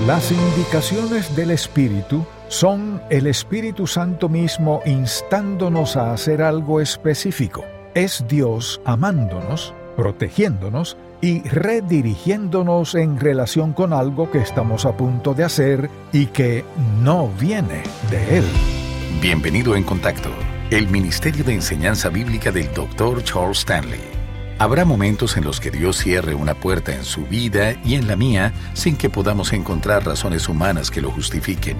Las indicaciones del Espíritu son el Espíritu Santo mismo instándonos a hacer algo específico. Es Dios amándonos, protegiéndonos y redirigiéndonos en relación con algo que estamos a punto de hacer y que no viene de Él. Bienvenido en Contacto, el Ministerio de Enseñanza Bíblica del Dr. Charles Stanley. Habrá momentos en los que Dios cierre una puerta en su vida y en la mía sin que podamos encontrar razones humanas que lo justifiquen.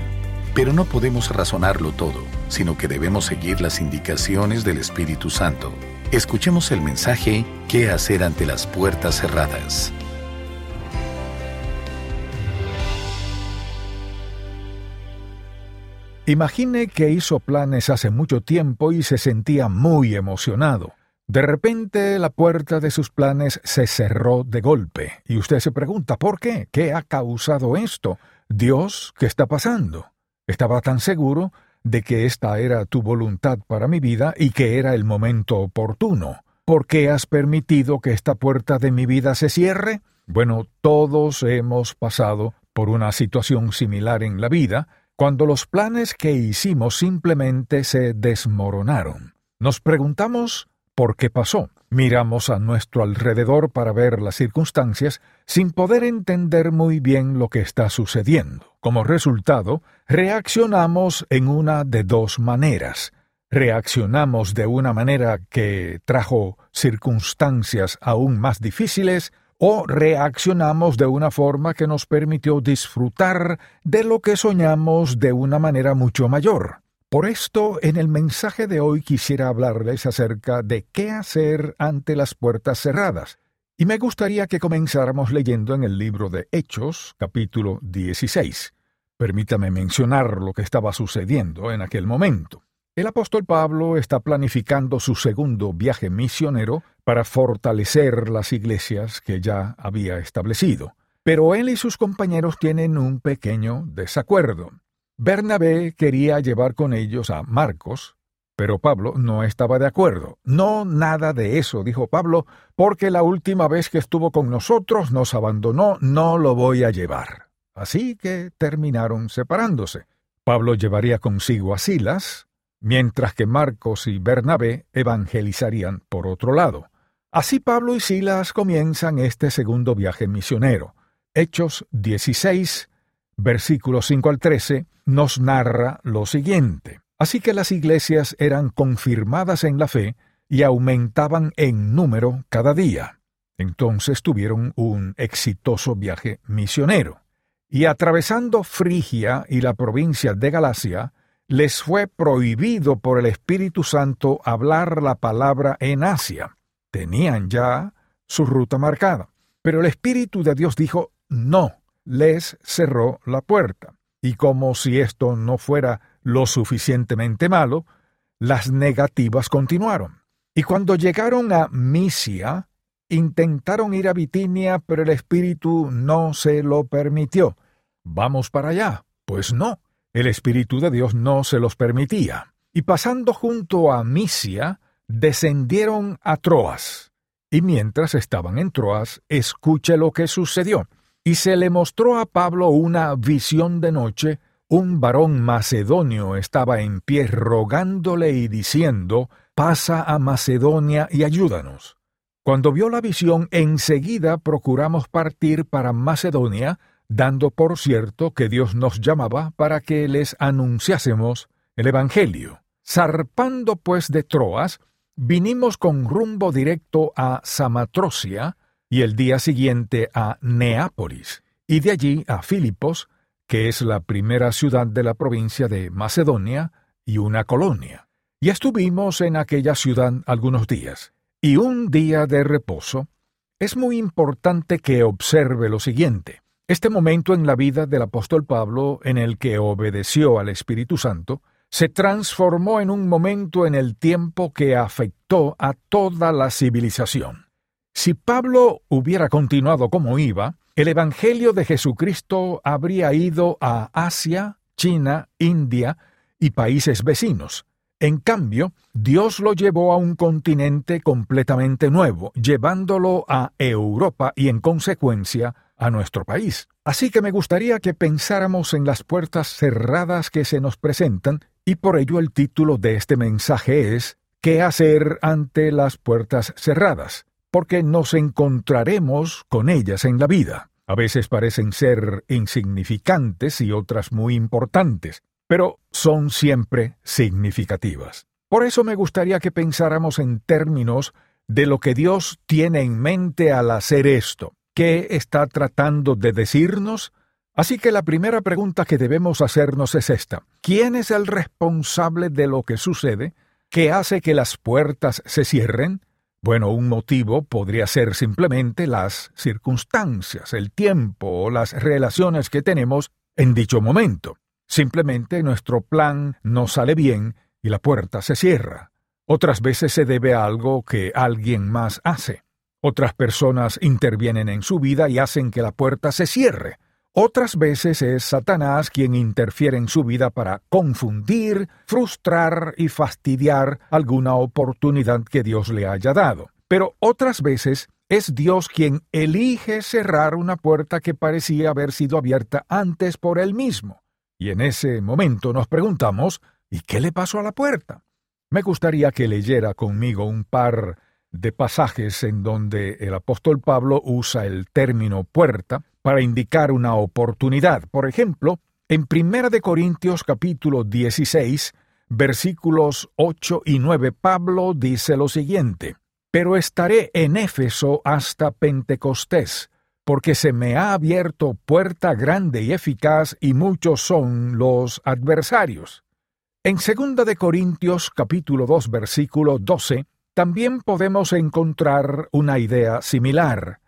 Pero no podemos razonarlo todo, sino que debemos seguir las indicaciones del Espíritu Santo. Escuchemos el mensaje ¿Qué hacer ante las puertas cerradas? Imagine que hizo planes hace mucho tiempo y se sentía muy emocionado. De repente la puerta de sus planes se cerró de golpe, y usted se pregunta ¿por qué? ¿Qué ha causado esto? Dios, ¿qué está pasando? Estaba tan seguro de que esta era tu voluntad para mi vida y que era el momento oportuno. ¿Por qué has permitido que esta puerta de mi vida se cierre? Bueno, todos hemos pasado por una situación similar en la vida, cuando los planes que hicimos simplemente se desmoronaron. Nos preguntamos por qué pasó. Miramos a nuestro alrededor para ver las circunstancias sin poder entender muy bien lo que está sucediendo. Como resultado, reaccionamos en una de dos maneras. Reaccionamos de una manera que trajo circunstancias aún más difíciles o reaccionamos de una forma que nos permitió disfrutar de lo que soñamos de una manera mucho mayor. Por esto, en el mensaje de hoy quisiera hablarles acerca de qué hacer ante las puertas cerradas, y me gustaría que comenzáramos leyendo en el libro de Hechos, capítulo 16. Permítame mencionar lo que estaba sucediendo en aquel momento. El apóstol Pablo está planificando su segundo viaje misionero para fortalecer las iglesias que ya había establecido. Pero él y sus compañeros tienen un pequeño desacuerdo. Bernabé quería llevar con ellos a Marcos, pero Pablo no estaba de acuerdo. No, nada de eso, dijo Pablo, porque la última vez que estuvo con nosotros nos abandonó, no lo voy a llevar. Así que terminaron separándose. Pablo llevaría consigo a Silas, mientras que Marcos y Bernabé evangelizarían por otro lado. Así Pablo y Silas comienzan este segundo viaje misionero. Hechos 16, versículos 5 al 13, nos narra lo siguiente. Así que las iglesias eran confirmadas en la fe y aumentaban en número cada día. Entonces tuvieron un exitoso viaje misionero. Y atravesando Frigia y la provincia de Galacia, les fue prohibido por el Espíritu Santo hablar la palabra en Asia. Tenían ya su ruta marcada. Pero el Espíritu de Dios dijo, no, les cerró la puerta. Y como si esto no fuera lo suficientemente malo, las negativas continuaron. Y cuando llegaron a Misia, intentaron ir a Bitinia, pero el Espíritu no se lo permitió. Vamos para allá. Pues no, el Espíritu de Dios no se los permitía. Y pasando junto a Misia, descendieron a Troas. Y mientras estaban en Troas, escuche lo que sucedió. Y se le mostró a Pablo una visión de noche, un varón macedonio estaba en pie rogándole y diciendo, pasa a Macedonia y ayúdanos. Cuando vio la visión, enseguida procuramos partir para Macedonia, dando por cierto que Dios nos llamaba para que les anunciásemos el Evangelio. Zarpando pues de Troas, vinimos con rumbo directo a Samatrocia, y el día siguiente a Neápolis, y de allí a Filipos, que es la primera ciudad de la provincia de Macedonia y una colonia. Y estuvimos en aquella ciudad algunos días. Y un día de reposo, es muy importante que observe lo siguiente. Este momento en la vida del apóstol Pablo, en el que obedeció al Espíritu Santo, se transformó en un momento en el tiempo que afectó a toda la civilización. Si Pablo hubiera continuado como iba, el Evangelio de Jesucristo habría ido a Asia, China, India y países vecinos. En cambio, Dios lo llevó a un continente completamente nuevo, llevándolo a Europa y en consecuencia a nuestro país. Así que me gustaría que pensáramos en las puertas cerradas que se nos presentan, y por ello el título de este mensaje es ¿Qué hacer ante las puertas cerradas? Porque nos encontraremos con ellas en la vida. A veces parecen ser insignificantes y otras muy importantes, pero son siempre significativas. Por eso me gustaría que pensáramos en términos de lo que Dios tiene en mente al hacer esto. ¿Qué está tratando de decirnos? Así que la primera pregunta que debemos hacernos es esta. ¿Quién es el responsable de lo que sucede? ¿Qué hace que las puertas se cierren? Bueno, un motivo podría ser simplemente las circunstancias, el tiempo o las relaciones que tenemos en dicho momento. Simplemente nuestro plan no sale bien y la puerta se cierra. Otras veces se debe a algo que alguien más hace. Otras personas intervienen en su vida y hacen que la puerta se cierre. Otras veces es Satanás quien interfiere en su vida para confundir, frustrar y fastidiar alguna oportunidad que Dios le haya dado. Pero otras veces es Dios quien elige cerrar una puerta que parecía haber sido abierta antes por él mismo. Y en ese momento nos preguntamos, ¿y qué le pasó a la puerta? Me gustaría que leyera conmigo un par de pasajes en donde el apóstol Pablo usa el término puerta para indicar una oportunidad. Por ejemplo, en 1 de Corintios capítulo 16, versículos 8 y 9, Pablo dice lo siguiente: Pero estaré en Éfeso hasta Pentecostés, porque se me ha abierto puerta grande y eficaz, y muchos son los adversarios. En 2 de Corintios capítulo 2 versículo 12, también podemos encontrar una idea similar.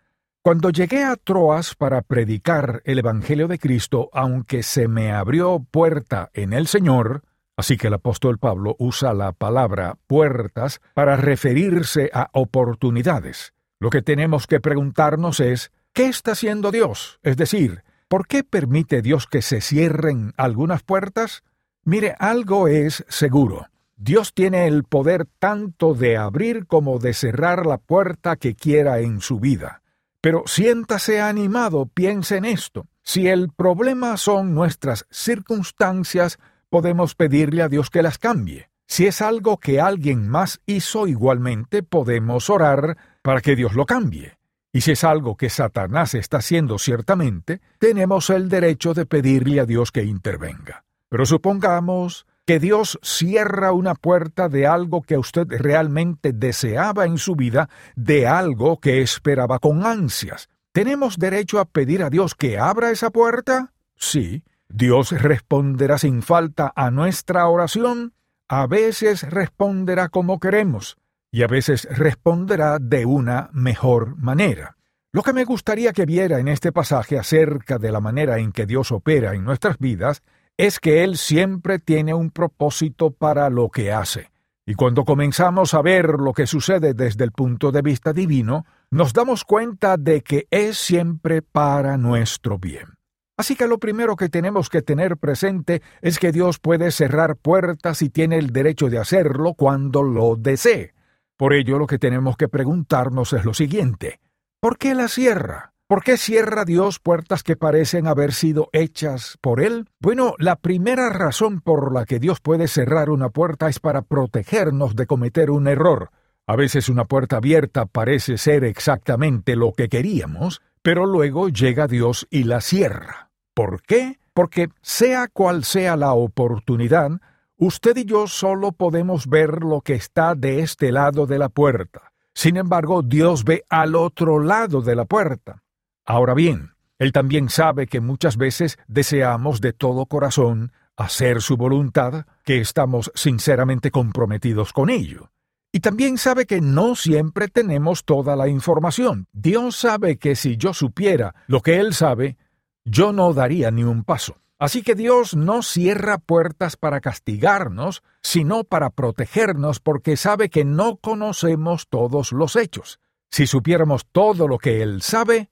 Cuando llegué a Troas para predicar el Evangelio de Cristo, aunque se me abrió puerta en el Señor, así que el apóstol Pablo usa la palabra puertas para referirse a oportunidades. Lo que tenemos que preguntarnos es, ¿qué está haciendo Dios? Es decir, ¿por qué permite Dios que se cierren algunas puertas? Mire, algo es seguro. Dios tiene el poder tanto de abrir como de cerrar la puerta que quiera en su vida. Pero siéntase animado, piense en esto. Si el problema son nuestras circunstancias, podemos pedirle a Dios que las cambie. Si es algo que alguien más hizo igualmente, podemos orar para que Dios lo cambie. Y si es algo que Satanás está haciendo ciertamente, tenemos el derecho de pedirle a Dios que intervenga. Pero supongamos que Dios cierra una puerta de algo que usted realmente deseaba en su vida, de algo que esperaba con ansias. ¿Tenemos derecho a pedir a Dios que abra esa puerta? Sí. ¿Dios responderá sin falta a nuestra oración? A veces responderá como queremos, y a veces responderá de una mejor manera. Lo que me gustaría que viera en este pasaje acerca de la manera en que Dios opera en nuestras vidas es que Él siempre tiene un propósito para lo que hace. Y cuando comenzamos a ver lo que sucede desde el punto de vista divino, nos damos cuenta de que es siempre para nuestro bien. Así que lo primero que tenemos que tener presente es que Dios puede cerrar puertas y tiene el derecho de hacerlo cuando lo desee. Por ello lo que tenemos que preguntarnos es lo siguiente. ¿Por qué la cierra? ¿Por qué cierra Dios puertas que parecen haber sido hechas por Él? Bueno, la primera razón por la que Dios puede cerrar una puerta es para protegernos de cometer un error. A veces una puerta abierta parece ser exactamente lo que queríamos, pero luego llega Dios y la cierra. ¿Por qué? Porque sea cual sea la oportunidad, usted y yo solo podemos ver lo que está de este lado de la puerta. Sin embargo, Dios ve al otro lado de la puerta. Ahora bien, Él también sabe que muchas veces deseamos de todo corazón hacer su voluntad, que estamos sinceramente comprometidos con ello. Y también sabe que no siempre tenemos toda la información. Dios sabe que si yo supiera lo que Él sabe, yo no daría ni un paso. Así que Dios no cierra puertas para castigarnos, sino para protegernos porque sabe que no conocemos todos los hechos. Si supiéramos todo lo que Él sabe,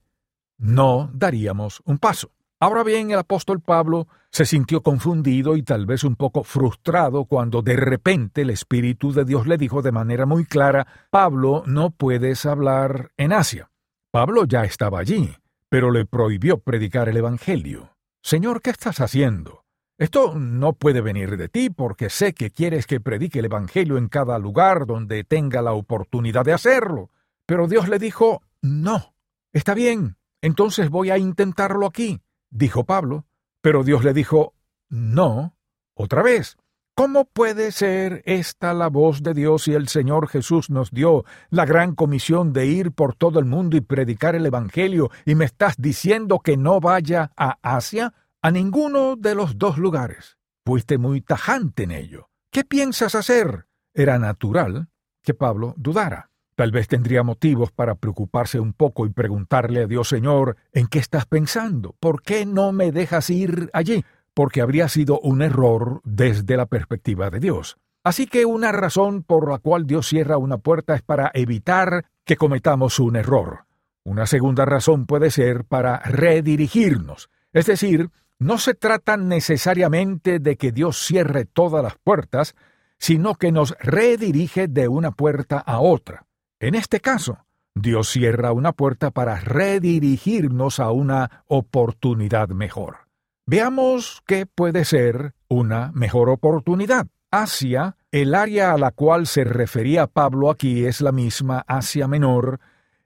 no daríamos un paso. Ahora bien, el apóstol Pablo se sintió confundido y tal vez un poco frustrado cuando de repente el Espíritu de Dios le dijo de manera muy clara, Pablo, no puedes hablar en Asia. Pablo ya estaba allí, pero le prohibió predicar el Evangelio. Señor, ¿qué estás haciendo? Esto no puede venir de ti porque sé que quieres que predique el Evangelio en cada lugar donde tenga la oportunidad de hacerlo. Pero Dios le dijo, no. Está bien, entonces voy a intentarlo aquí, dijo Pablo. Pero Dios le dijo, no, otra vez. ¿Cómo puede ser esta la voz de Dios si el Señor Jesús nos dio la gran comisión de ir por todo el mundo y predicar el Evangelio y me estás diciendo que no vaya a Asia? A ninguno de los dos lugares. Fuiste muy tajante en ello. ¿Qué piensas hacer? Era natural que Pablo dudara. Tal vez tendría motivos para preocuparse un poco y preguntarle a Dios Señor, ¿en qué estás pensando? ¿Por qué no me dejas ir allí? porque habría sido un error desde la perspectiva de Dios. Así que una razón por la cual Dios cierra una puerta es para evitar que cometamos un error. Una segunda razón puede ser para redirigirnos. Es decir, no se trata necesariamente de que Dios cierre todas las puertas, sino que nos redirige de una puerta a otra. En este caso, Dios cierra una puerta para redirigirnos a una oportunidad mejor. Veamos qué puede ser una mejor oportunidad. Asia, el área a la cual se refería Pablo aquí es la misma Asia Menor,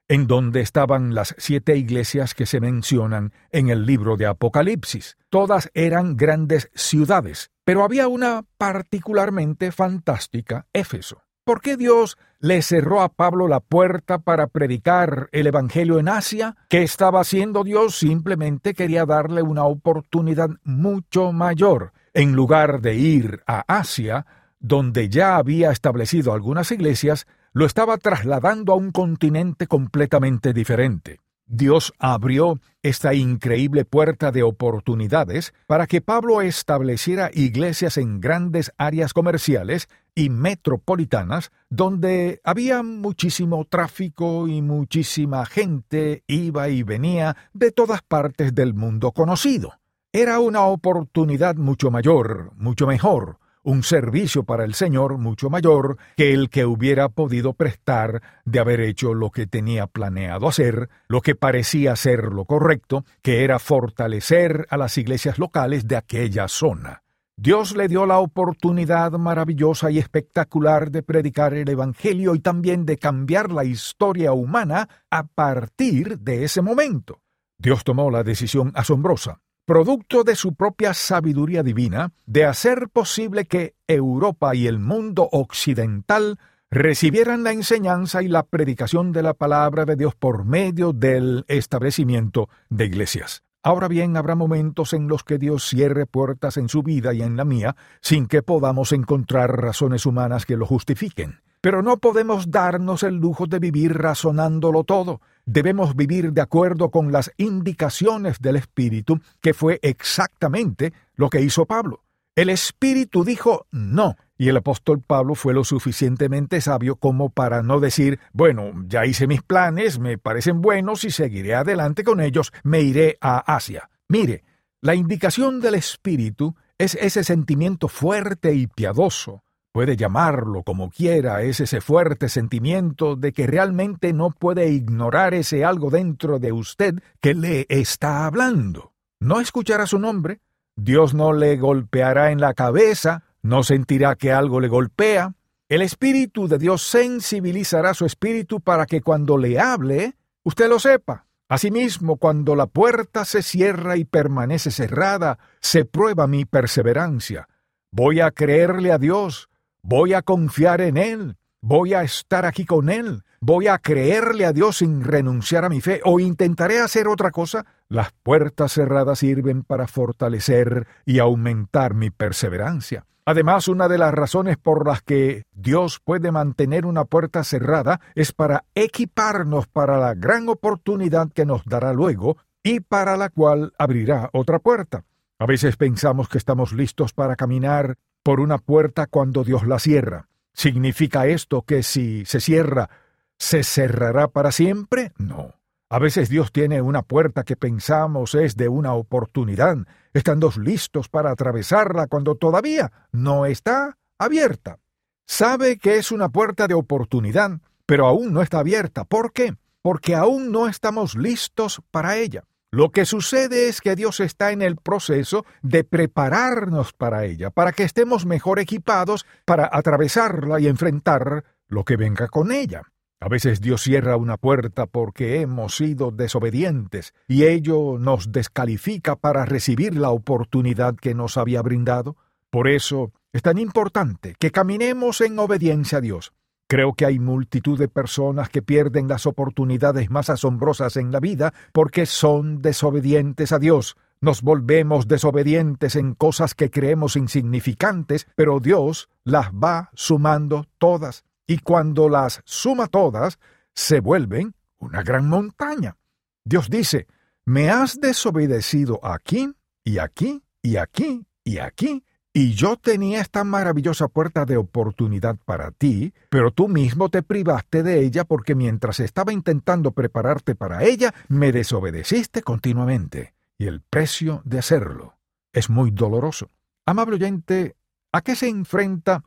en donde estaban las siete iglesias que se mencionan en el libro de Apocalipsis. Todas eran grandes ciudades, pero había una particularmente fantástica, Éfeso. ¿Por qué Dios le cerró a Pablo la puerta para predicar el Evangelio en Asia? ¿Qué estaba haciendo Dios? Simplemente quería darle una oportunidad mucho mayor. En lugar de ir a Asia, donde ya había establecido algunas iglesias, lo estaba trasladando a un continente completamente diferente. Dios abrió esta increíble puerta de oportunidades para que Pablo estableciera iglesias en grandes áreas comerciales y metropolitanas donde había muchísimo tráfico y muchísima gente iba y venía de todas partes del mundo conocido. Era una oportunidad mucho mayor, mucho mejor, un servicio para el Señor mucho mayor que el que hubiera podido prestar de haber hecho lo que tenía planeado hacer, lo que parecía ser lo correcto, que era fortalecer a las iglesias locales de aquella zona. Dios le dio la oportunidad maravillosa y espectacular de predicar el Evangelio y también de cambiar la historia humana a partir de ese momento. Dios tomó la decisión asombrosa producto de su propia sabiduría divina, de hacer posible que Europa y el mundo occidental recibieran la enseñanza y la predicación de la palabra de Dios por medio del establecimiento de iglesias. Ahora bien, habrá momentos en los que Dios cierre puertas en su vida y en la mía sin que podamos encontrar razones humanas que lo justifiquen. Pero no podemos darnos el lujo de vivir razonándolo todo. Debemos vivir de acuerdo con las indicaciones del Espíritu, que fue exactamente lo que hizo Pablo. El Espíritu dijo no, y el apóstol Pablo fue lo suficientemente sabio como para no decir, bueno, ya hice mis planes, me parecen buenos y seguiré adelante con ellos, me iré a Asia. Mire, la indicación del Espíritu es ese sentimiento fuerte y piadoso, Puede llamarlo como quiera, es ese fuerte sentimiento de que realmente no puede ignorar ese algo dentro de usted que le está hablando. No escuchará su nombre, Dios no le golpeará en la cabeza, no sentirá que algo le golpea. El Espíritu de Dios sensibilizará su espíritu para que cuando le hable, usted lo sepa. Asimismo, cuando la puerta se cierra y permanece cerrada, se prueba mi perseverancia. Voy a creerle a Dios, Voy a confiar en Él. Voy a estar aquí con Él. Voy a creerle a Dios sin renunciar a mi fe o intentaré hacer otra cosa. Las puertas cerradas sirven para fortalecer y aumentar mi perseverancia. Además, una de las razones por las que Dios puede mantener una puerta cerrada es para equiparnos para la gran oportunidad que nos dará luego y para la cual abrirá otra puerta. A veces pensamos que estamos listos para caminar por una puerta cuando Dios la cierra. ¿Significa esto que si se cierra, se cerrará para siempre? No. A veces Dios tiene una puerta que pensamos es de una oportunidad, estando listos para atravesarla cuando todavía no está abierta. Sabe que es una puerta de oportunidad, pero aún no está abierta. ¿Por qué? Porque aún no estamos listos para ella. Lo que sucede es que Dios está en el proceso de prepararnos para ella, para que estemos mejor equipados para atravesarla y enfrentar lo que venga con ella. A veces Dios cierra una puerta porque hemos sido desobedientes y ello nos descalifica para recibir la oportunidad que nos había brindado. Por eso es tan importante que caminemos en obediencia a Dios. Creo que hay multitud de personas que pierden las oportunidades más asombrosas en la vida porque son desobedientes a Dios. Nos volvemos desobedientes en cosas que creemos insignificantes, pero Dios las va sumando todas. Y cuando las suma todas, se vuelven una gran montaña. Dios dice, me has desobedecido aquí y aquí y aquí y aquí, y yo tenía esta maravillosa puerta de oportunidad para ti, pero tú mismo te privaste de ella porque mientras estaba intentando prepararte para ella, me desobedeciste continuamente. Y el precio de hacerlo es muy doloroso. Amable oyente, ¿a qué se enfrenta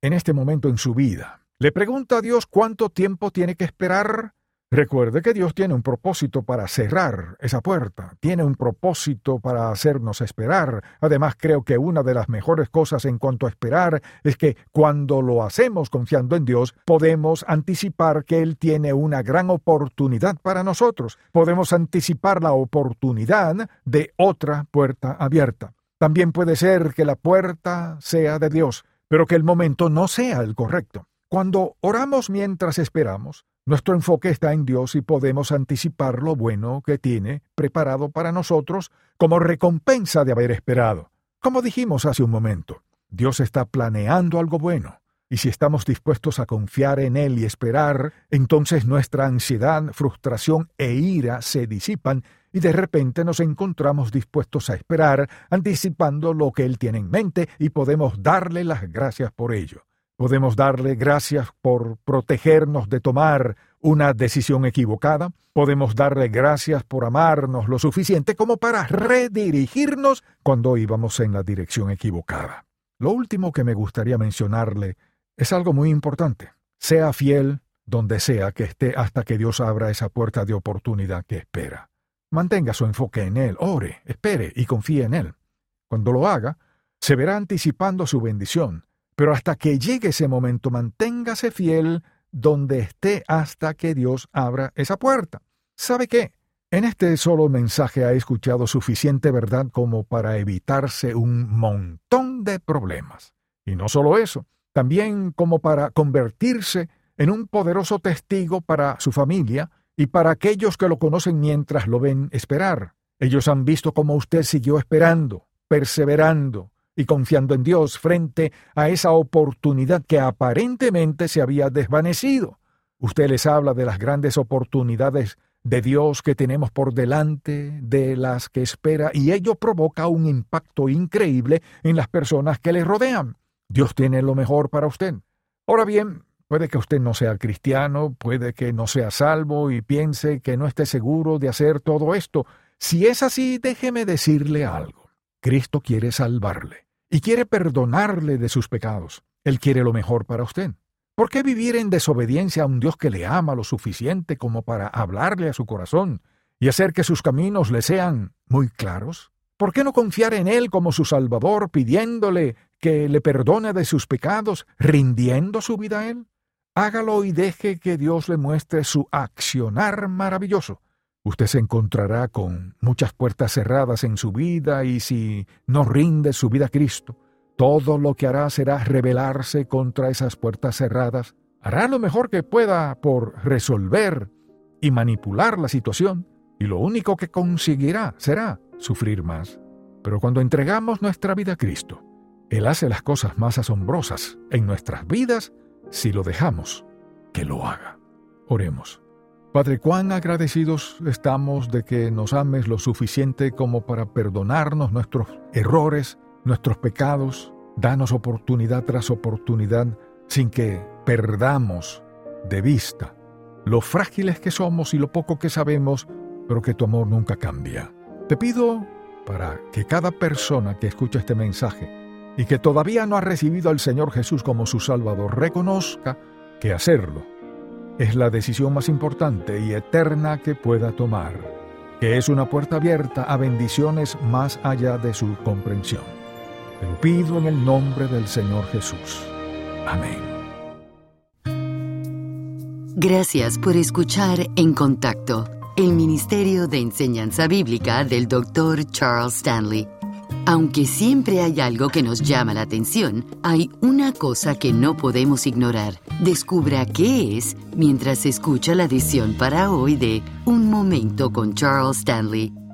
en este momento en su vida? ¿Le pregunta a Dios cuánto tiempo tiene que esperar? Recuerde que Dios tiene un propósito para cerrar esa puerta, tiene un propósito para hacernos esperar. Además, creo que una de las mejores cosas en cuanto a esperar es que cuando lo hacemos confiando en Dios, podemos anticipar que Él tiene una gran oportunidad para nosotros. Podemos anticipar la oportunidad de otra puerta abierta. También puede ser que la puerta sea de Dios, pero que el momento no sea el correcto. Cuando oramos mientras esperamos, nuestro enfoque está en Dios y podemos anticipar lo bueno que tiene preparado para nosotros como recompensa de haber esperado. Como dijimos hace un momento, Dios está planeando algo bueno, y si estamos dispuestos a confiar en Él y esperar, entonces nuestra ansiedad, frustración e ira se disipan y de repente nos encontramos dispuestos a esperar, anticipando lo que Él tiene en mente y podemos darle las gracias por ello. Podemos darle gracias por protegernos de tomar una decisión equivocada. Podemos darle gracias por amarnos lo suficiente como para redirigirnos cuando íbamos en la dirección equivocada. Lo último que me gustaría mencionarle es algo muy importante. Sea fiel donde sea que esté hasta que Dios abra esa puerta de oportunidad que espera. Mantenga su enfoque en Él, ore, espere y confíe en Él. Cuando lo haga, se verá anticipando su bendición pero hasta que llegue ese momento, manténgase fiel donde esté hasta que Dios abra esa puerta. ¿Sabe qué? En este solo mensaje ha escuchado suficiente verdad como para evitarse un montón de problemas. Y no solo eso, también como para convertirse en un poderoso testigo para su familia y para aquellos que lo conocen mientras lo ven esperar. Ellos han visto cómo usted siguió esperando, perseverando, y confiando en Dios frente a esa oportunidad que aparentemente se había desvanecido. Usted les habla de las grandes oportunidades de Dios que tenemos por delante, de las que espera, y ello provoca un impacto increíble en las personas que le rodean. Dios tiene lo mejor para usted. Ahora bien, puede que usted no sea cristiano, puede que no sea salvo y piense que no esté seguro de hacer todo esto. Si es así, déjeme decirle algo. Cristo quiere salvarle y quiere perdonarle de sus pecados. Él quiere lo mejor para usted. ¿Por qué vivir en desobediencia a un Dios que le ama lo suficiente como para hablarle a su corazón y hacer que sus caminos le sean muy claros? ¿Por qué no confiar en Él como su Salvador, pidiéndole que le perdone de sus pecados, rindiendo su vida a Él? Hágalo y deje que Dios le muestre su accionar maravilloso. Usted se encontrará con muchas puertas cerradas en su vida y si no rinde su vida a Cristo, todo lo que hará será rebelarse contra esas puertas cerradas. Hará lo mejor que pueda por resolver y manipular la situación y lo único que conseguirá será sufrir más. Pero cuando entregamos nuestra vida a Cristo, Él hace las cosas más asombrosas en nuestras vidas si lo dejamos que lo haga. Oremos. Padre, cuán agradecidos estamos de que nos ames lo suficiente como para perdonarnos nuestros errores, nuestros pecados, danos oportunidad tras oportunidad sin que perdamos de vista lo frágiles que somos y lo poco que sabemos, pero que tu amor nunca cambia. Te pido para que cada persona que escucha este mensaje y que todavía no ha recibido al Señor Jesús como su Salvador reconozca que hacerlo es la decisión más importante y eterna que pueda tomar. que es una puerta abierta a bendiciones más allá de su comprensión. Te lo pido en el nombre del Señor Jesús. Amén. Gracias por escuchar En Contacto, el Ministerio de Enseñanza Bíblica del Dr. Charles Stanley. Aunque siempre hay algo que nos llama la atención, hay una cosa que no podemos ignorar. Descubra qué es mientras escucha la edición para hoy de Un Momento con Charles Stanley.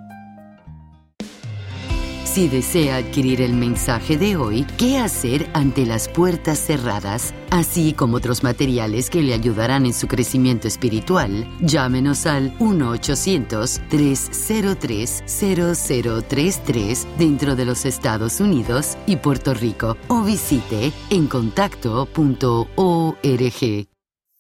Si desea adquirir el mensaje de hoy, ¿qué hacer ante las puertas cerradas? Así como otros materiales que le ayudarán en su crecimiento espiritual, llámenos al 1-800-303-0033 dentro de los Estados Unidos y Puerto Rico o visite encontacto.org.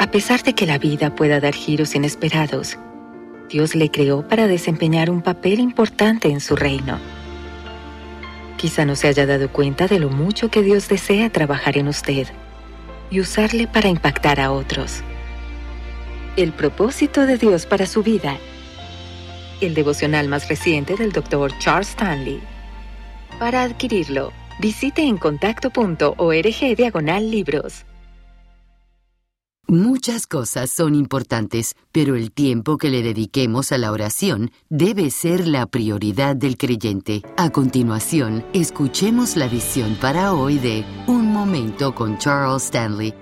A pesar de que la vida pueda dar giros inesperados, Dios le creó para desempeñar un papel importante en su reino. Quizá no se haya dado cuenta de lo mucho que Dios desea trabajar en usted y usarle para impactar a otros. El propósito de Dios para su vida. El devocional más reciente del Dr. Charles Stanley. Para adquirirlo, visite en contacto.org diagonal libros. Muchas cosas son importantes, pero el tiempo que le dediquemos a la oración debe ser la prioridad del creyente. A continuación, escuchemos la visión para hoy de Un Momento con Charles Stanley.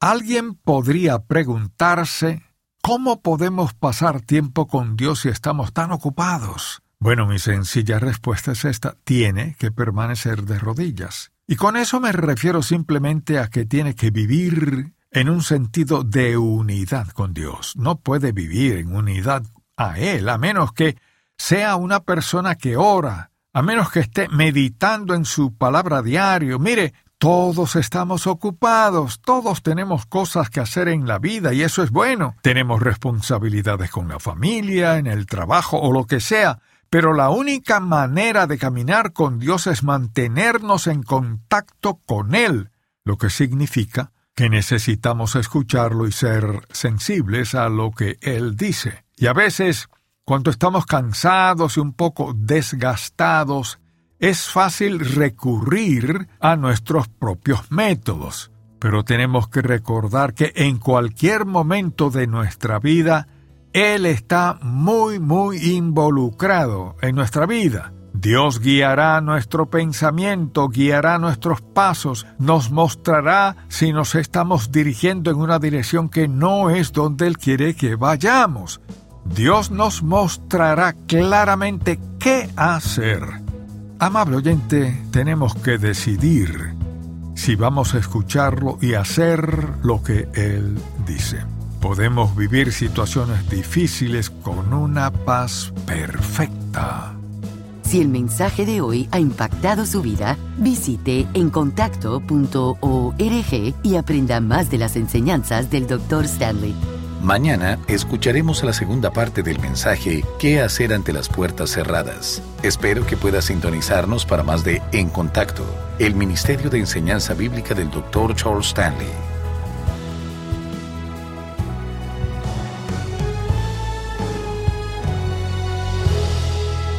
Alguien podría preguntarse, ¿cómo podemos pasar tiempo con Dios si estamos tan ocupados? Bueno, mi sencilla respuesta es esta, tiene que permanecer de rodillas. Y con eso me refiero simplemente a que tiene que vivir en un sentido de unidad con Dios. No puede vivir en unidad a Él, a menos que sea una persona que ora, a menos que esté meditando en su palabra diario. Mire, todos estamos ocupados, todos tenemos cosas que hacer en la vida y eso es bueno. Tenemos responsabilidades con la familia, en el trabajo o lo que sea, pero la única manera de caminar con Dios es mantenernos en contacto con Él, lo que significa que necesitamos escucharlo y ser sensibles a lo que Él dice. Y a veces, cuando estamos cansados y un poco desgastados, es fácil recurrir a nuestros propios métodos. Pero tenemos que recordar que en cualquier momento de nuestra vida él está muy, muy involucrado en nuestra vida. Dios guiará nuestro pensamiento, guiará nuestros pasos, nos mostrará si nos estamos dirigiendo en una dirección que no es donde Él quiere que vayamos. Dios nos mostrará claramente qué hacer. Amable oyente, tenemos que decidir si vamos a escucharlo y hacer lo que Él dice. Podemos vivir situaciones difíciles con una paz perfecta. Si el mensaje de hoy ha impactado su vida, visite encontacto.org y aprenda más de las enseñanzas del Dr. Stanley. Mañana escucharemos la segunda parte del mensaje ¿Qué hacer ante las puertas cerradas? Espero que pueda sintonizarnos para más de En Contacto, el Ministerio de Enseñanza Bíblica del Dr. Charles Stanley.